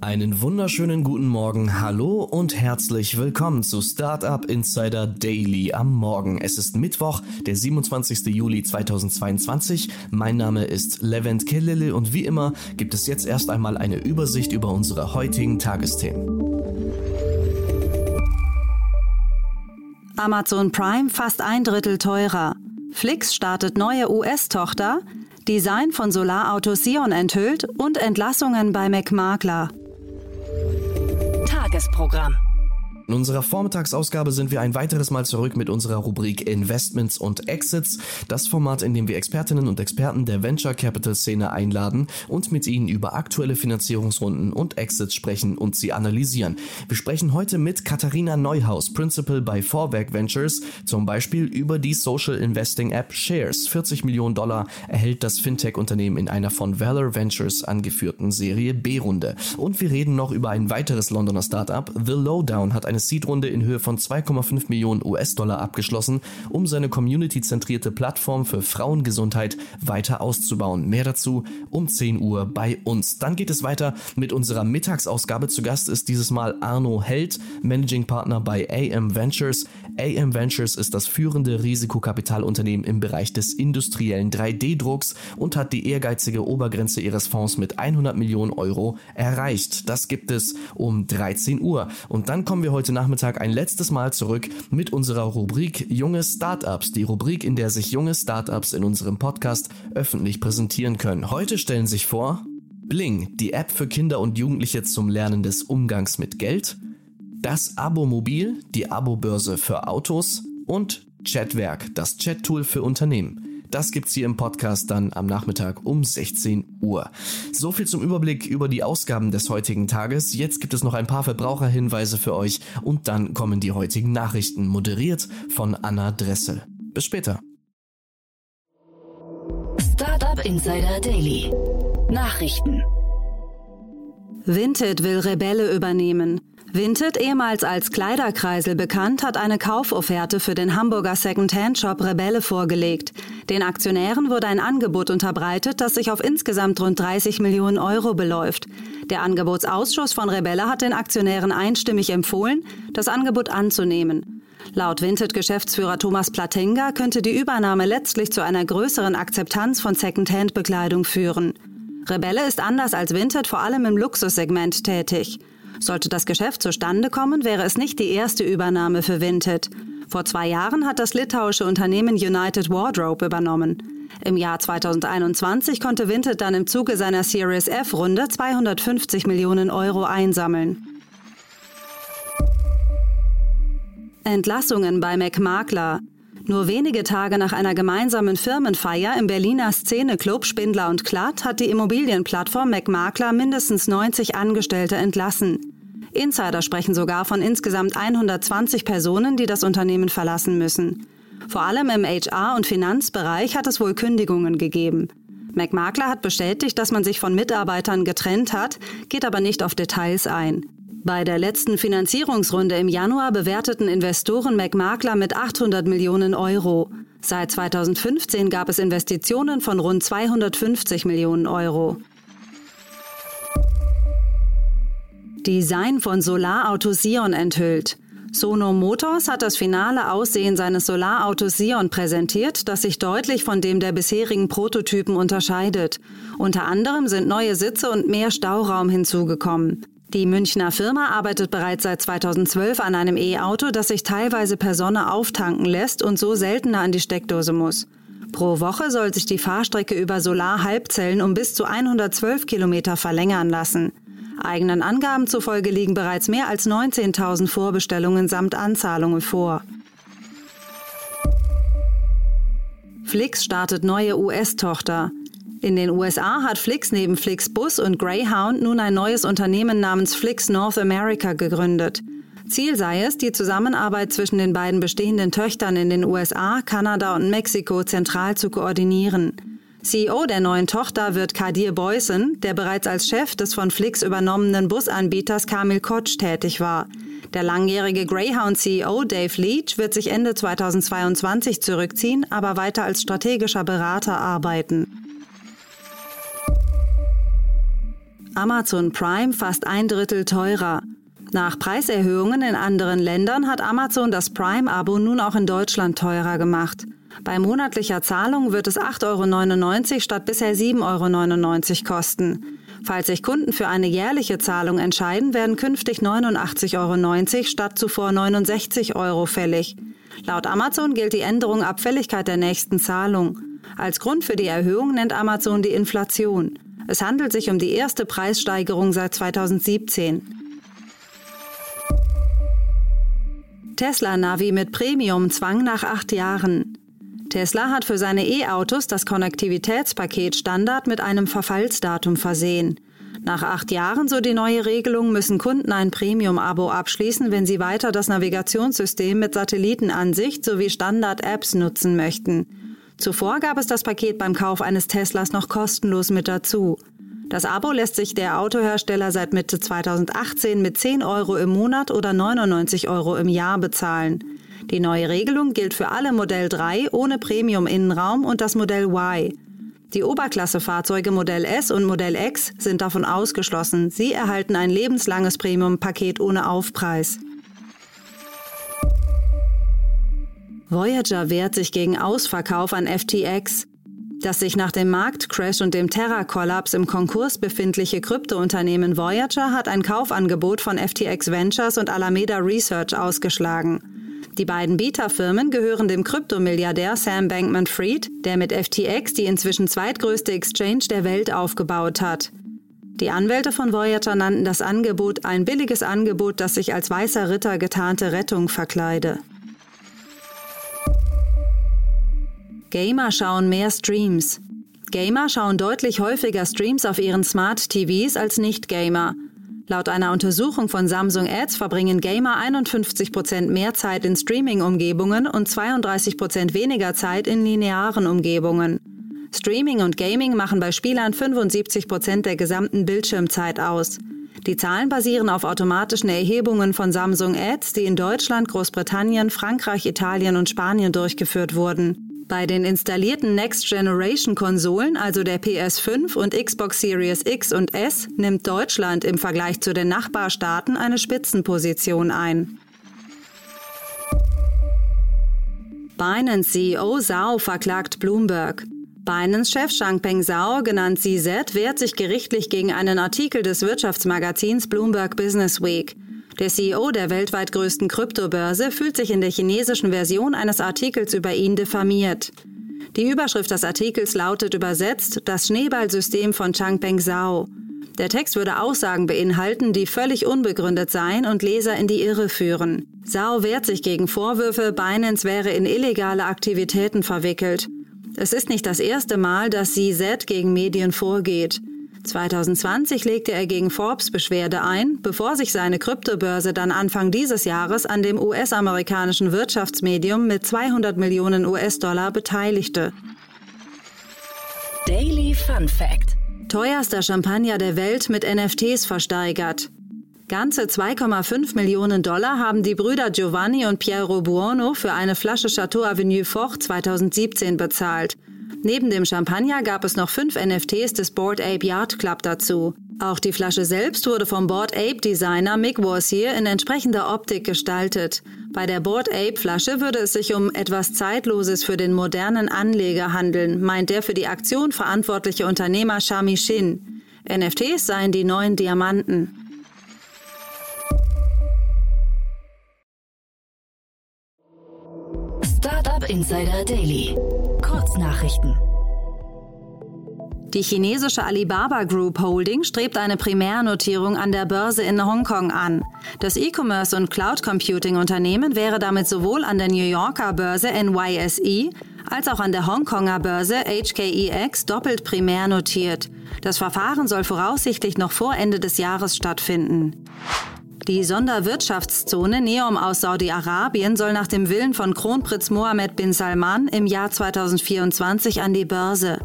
Einen wunderschönen guten Morgen, hallo und herzlich willkommen zu Startup Insider Daily am Morgen. Es ist Mittwoch, der 27. Juli 2022. Mein Name ist Levent Kellele und wie immer gibt es jetzt erst einmal eine Übersicht über unsere heutigen Tagesthemen. Amazon Prime fast ein Drittel teurer. Flix startet neue US-Tochter, Design von Solarauto Sion enthüllt und Entlassungen bei McMakler. Tagesprogramm. In unserer Vormittagsausgabe sind wir ein weiteres Mal zurück mit unserer Rubrik Investments und Exits, das Format, in dem wir Expertinnen und Experten der Venture Capital Szene einladen und mit ihnen über aktuelle Finanzierungsrunden und Exits sprechen und sie analysieren. Wir sprechen heute mit Katharina Neuhaus, Principal bei Vorwerk Ventures, zum Beispiel über die Social Investing App Shares. 40 Millionen Dollar erhält das Fintech-Unternehmen in einer von Valor Ventures angeführten Serie B-Runde. Und wir reden noch über ein weiteres Londoner Startup. The Lowdown hat eine eine Seed-Runde in Höhe von 2,5 Millionen US-Dollar abgeschlossen, um seine community-zentrierte Plattform für Frauengesundheit weiter auszubauen. Mehr dazu um 10 Uhr bei uns. Dann geht es weiter mit unserer Mittagsausgabe. Zu Gast ist dieses Mal Arno Held, Managing Partner bei AM Ventures. AM Ventures ist das führende Risikokapitalunternehmen im Bereich des industriellen 3D-Drucks und hat die ehrgeizige Obergrenze ihres Fonds mit 100 Millionen Euro erreicht. Das gibt es um 13 Uhr. Und dann kommen wir heute heute Nachmittag ein letztes Mal zurück mit unserer Rubrik Junge Startups, die Rubrik, in der sich junge Startups in unserem Podcast öffentlich präsentieren können. Heute stellen sich vor Bling, die App für Kinder und Jugendliche zum Lernen des Umgangs mit Geld, das Abo-Mobil, die Abo-Börse für Autos und Chatwerk, das Chat-Tool für Unternehmen. Das gibt's hier im Podcast dann am Nachmittag um 16 Uhr. So viel zum Überblick über die Ausgaben des heutigen Tages. Jetzt gibt es noch ein paar Verbraucherhinweise für euch und dann kommen die heutigen Nachrichten, moderiert von Anna Dressel. Bis später. Startup Insider Daily. Nachrichten. Vinted will Rebelle übernehmen. Vinted, ehemals als Kleiderkreisel bekannt, hat eine Kaufofferte für den Hamburger Second-Hand-Shop Rebelle vorgelegt. Den Aktionären wurde ein Angebot unterbreitet, das sich auf insgesamt rund 30 Millionen Euro beläuft. Der Angebotsausschuss von Rebelle hat den Aktionären einstimmig empfohlen, das Angebot anzunehmen. Laut Vinted-Geschäftsführer Thomas Platenga könnte die Übernahme letztlich zu einer größeren Akzeptanz von Second-Hand-Bekleidung führen. Rebelle ist anders als Vinted vor allem im Luxussegment tätig. Sollte das Geschäft zustande kommen, wäre es nicht die erste Übernahme für Vinted. Vor zwei Jahren hat das litauische Unternehmen United Wardrobe übernommen. Im Jahr 2021 konnte Vinted dann im Zuge seiner Series F-Runde 250 Millionen Euro einsammeln. Entlassungen bei McMakler. Nur wenige Tage nach einer gemeinsamen Firmenfeier im Berliner Szeneclub Spindler und Klatt hat die Immobilienplattform McMakler mindestens 90 Angestellte entlassen. Insider sprechen sogar von insgesamt 120 Personen, die das Unternehmen verlassen müssen. Vor allem im HR- und Finanzbereich hat es wohl Kündigungen gegeben. McMakler hat bestätigt, dass man sich von Mitarbeitern getrennt hat, geht aber nicht auf Details ein. Bei der letzten Finanzierungsrunde im Januar bewerteten Investoren McMakler mit 800 Millionen Euro. Seit 2015 gab es Investitionen von rund 250 Millionen Euro. Design von Solarauto Sion enthüllt. Sono Motors hat das finale Aussehen seines Solarautos Sion präsentiert, das sich deutlich von dem der bisherigen Prototypen unterscheidet. Unter anderem sind neue Sitze und mehr Stauraum hinzugekommen. Die Münchner Firma arbeitet bereits seit 2012 an einem E-Auto, das sich teilweise per Sonne auftanken lässt und so seltener an die Steckdose muss. Pro Woche soll sich die Fahrstrecke über Solarhalbzellen um bis zu 112 Kilometer verlängern lassen. Eigenen Angaben zufolge liegen bereits mehr als 19.000 Vorbestellungen samt Anzahlungen vor. Flix startet neue US-Tochter. In den USA hat Flix neben Flixbus und Greyhound nun ein neues Unternehmen namens Flix North America gegründet. Ziel sei es, die Zusammenarbeit zwischen den beiden bestehenden Töchtern in den USA, Kanada und Mexiko zentral zu koordinieren. CEO der neuen Tochter wird Kadir Beusen, der bereits als Chef des von Flix übernommenen Busanbieters Kamil Kotsch tätig war. Der langjährige Greyhound-CEO Dave Leach wird sich Ende 2022 zurückziehen, aber weiter als strategischer Berater arbeiten. Amazon Prime fast ein Drittel teurer. Nach Preiserhöhungen in anderen Ländern hat Amazon das Prime-Abo nun auch in Deutschland teurer gemacht. Bei monatlicher Zahlung wird es 8,99 Euro statt bisher 7,99 Euro kosten. Falls sich Kunden für eine jährliche Zahlung entscheiden, werden künftig 89,90 Euro statt zuvor 69 Euro fällig. Laut Amazon gilt die Änderung ab Fälligkeit der nächsten Zahlung. Als Grund für die Erhöhung nennt Amazon die Inflation. Es handelt sich um die erste Preissteigerung seit 2017. Tesla Navi mit Premium-Zwang nach acht Jahren. Tesla hat für seine E-Autos das Konnektivitätspaket Standard mit einem Verfallsdatum versehen. Nach acht Jahren, so die neue Regelung, müssen Kunden ein Premium-Abo abschließen, wenn sie weiter das Navigationssystem mit Satellitenansicht sowie Standard-Apps nutzen möchten. Zuvor gab es das Paket beim Kauf eines Teslas noch kostenlos mit dazu. Das Abo lässt sich der Autohersteller seit Mitte 2018 mit 10 Euro im Monat oder 99 Euro im Jahr bezahlen. Die neue Regelung gilt für alle Modell 3 ohne Premium-Innenraum und das Modell Y. Die Oberklassefahrzeuge Modell S und Modell X sind davon ausgeschlossen. Sie erhalten ein lebenslanges Premium-Paket ohne Aufpreis. Voyager wehrt sich gegen Ausverkauf an FTX. Das sich nach dem Marktcrash und dem Terra-Kollaps im Konkurs befindliche Kryptounternehmen Voyager hat ein Kaufangebot von FTX Ventures und Alameda Research ausgeschlagen. Die beiden Bieterfirmen gehören dem Kryptomilliardär Sam Bankman-Fried, der mit FTX die inzwischen zweitgrößte Exchange der Welt aufgebaut hat. Die Anwälte von Voyager nannten das Angebot ein billiges Angebot, das sich als weißer Ritter getarnte Rettung verkleide. Gamer schauen mehr Streams. Gamer schauen deutlich häufiger Streams auf ihren Smart TVs als Nicht-Gamer. Laut einer Untersuchung von Samsung Ads verbringen Gamer 51% mehr Zeit in Streaming-Umgebungen und 32% weniger Zeit in linearen Umgebungen. Streaming und Gaming machen bei Spielern 75% der gesamten Bildschirmzeit aus. Die Zahlen basieren auf automatischen Erhebungen von Samsung Ads, die in Deutschland, Großbritannien, Frankreich, Italien und Spanien durchgeführt wurden. Bei den installierten Next-Generation-Konsolen, also der PS5 und Xbox Series X und S, nimmt Deutschland im Vergleich zu den Nachbarstaaten eine Spitzenposition ein. Binance CEO Zhao verklagt Bloomberg. Binance-Chef Changpeng Zhao, genannt CZ, wehrt sich gerichtlich gegen einen Artikel des Wirtschaftsmagazins Bloomberg Business Week. Der CEO der weltweit größten Kryptobörse fühlt sich in der chinesischen Version eines Artikels über ihn diffamiert. Die Überschrift des Artikels lautet übersetzt Das Schneeballsystem von Changpeng Zhao. Der Text würde Aussagen beinhalten, die völlig unbegründet seien und Leser in die Irre führen. Zhao wehrt sich gegen Vorwürfe, Binance wäre in illegale Aktivitäten verwickelt. Es ist nicht das erste Mal, dass CZ gegen Medien vorgeht. 2020 legte er gegen Forbes Beschwerde ein, bevor sich seine Kryptobörse dann Anfang dieses Jahres an dem US-amerikanischen Wirtschaftsmedium mit 200 Millionen US-Dollar beteiligte. Daily Fun Fact: Teuerster Champagner der Welt mit NFTs versteigert. Ganze 2,5 Millionen Dollar haben die Brüder Giovanni und Piero Buono für eine Flasche Chateau Avenue Fort 2017 bezahlt. Neben dem Champagner gab es noch fünf NFTs des Board Ape Yacht Club dazu. Auch die Flasche selbst wurde vom Board Ape Designer Mick Warsier in entsprechender Optik gestaltet. Bei der Board Ape Flasche würde es sich um etwas Zeitloses für den modernen Anleger handeln, meint der für die Aktion verantwortliche Unternehmer Shami Shin. NFTs seien die neuen Diamanten. Startup Insider Daily. Kurznachrichten. Die chinesische Alibaba Group Holding strebt eine Primärnotierung an der Börse in Hongkong an. Das E-Commerce- und Cloud Computing-Unternehmen wäre damit sowohl an der New Yorker Börse NYSE als auch an der Hongkonger Börse HKEX doppelt primär notiert. Das Verfahren soll voraussichtlich noch vor Ende des Jahres stattfinden. Die Sonderwirtschaftszone Neom aus Saudi-Arabien soll nach dem Willen von Kronprinz Mohammed bin Salman im Jahr 2024 an die Börse.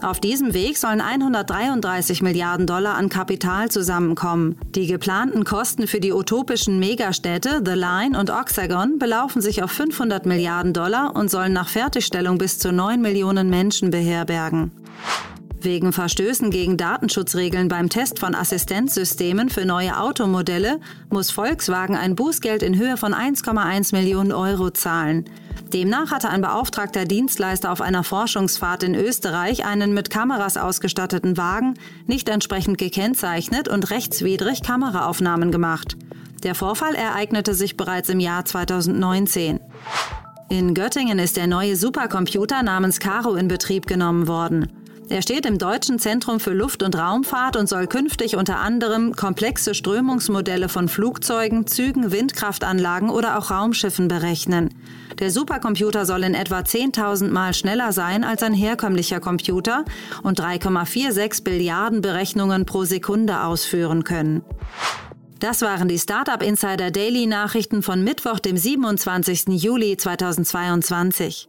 Auf diesem Weg sollen 133 Milliarden Dollar an Kapital zusammenkommen. Die geplanten Kosten für die utopischen Megastädte The Line und Oxagon belaufen sich auf 500 Milliarden Dollar und sollen nach Fertigstellung bis zu 9 Millionen Menschen beherbergen. Wegen Verstößen gegen Datenschutzregeln beim Test von Assistenzsystemen für neue Automodelle muss Volkswagen ein Bußgeld in Höhe von 1,1 Millionen Euro zahlen. Demnach hatte ein beauftragter Dienstleister auf einer Forschungsfahrt in Österreich einen mit Kameras ausgestatteten Wagen nicht entsprechend gekennzeichnet und rechtswidrig Kameraaufnahmen gemacht. Der Vorfall ereignete sich bereits im Jahr 2019. In Göttingen ist der neue Supercomputer namens Caro in Betrieb genommen worden. Er steht im Deutschen Zentrum für Luft- und Raumfahrt und soll künftig unter anderem komplexe Strömungsmodelle von Flugzeugen, Zügen, Windkraftanlagen oder auch Raumschiffen berechnen. Der Supercomputer soll in etwa 10.000 Mal schneller sein als ein herkömmlicher Computer und 3,46 Billiarden Berechnungen pro Sekunde ausführen können. Das waren die Startup Insider Daily Nachrichten von Mittwoch, dem 27. Juli 2022.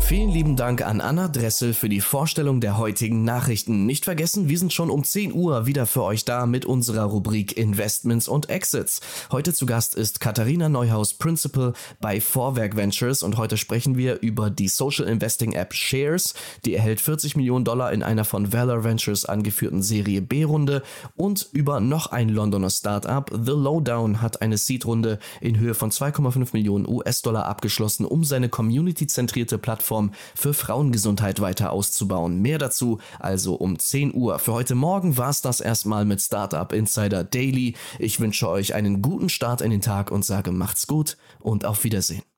Vielen lieben Dank an Anna Dressel für die Vorstellung der heutigen Nachrichten. Nicht vergessen, wir sind schon um 10 Uhr wieder für euch da mit unserer Rubrik Investments und Exits. Heute zu Gast ist Katharina Neuhaus Principal bei Vorwerk Ventures und heute sprechen wir über die Social Investing App Shares. Die erhält 40 Millionen Dollar in einer von Valor Ventures angeführten Serie B-Runde und über noch ein Londoner Startup. The Lowdown hat eine Seed-Runde in Höhe von 2,5 Millionen US-Dollar abgeschlossen, um seine community-zentrierte Plattform Plattform für Frauengesundheit weiter auszubauen. Mehr dazu also um 10 Uhr. Für heute Morgen war es das erstmal mit Startup Insider Daily. Ich wünsche euch einen guten Start in den Tag und sage macht's gut und auf Wiedersehen.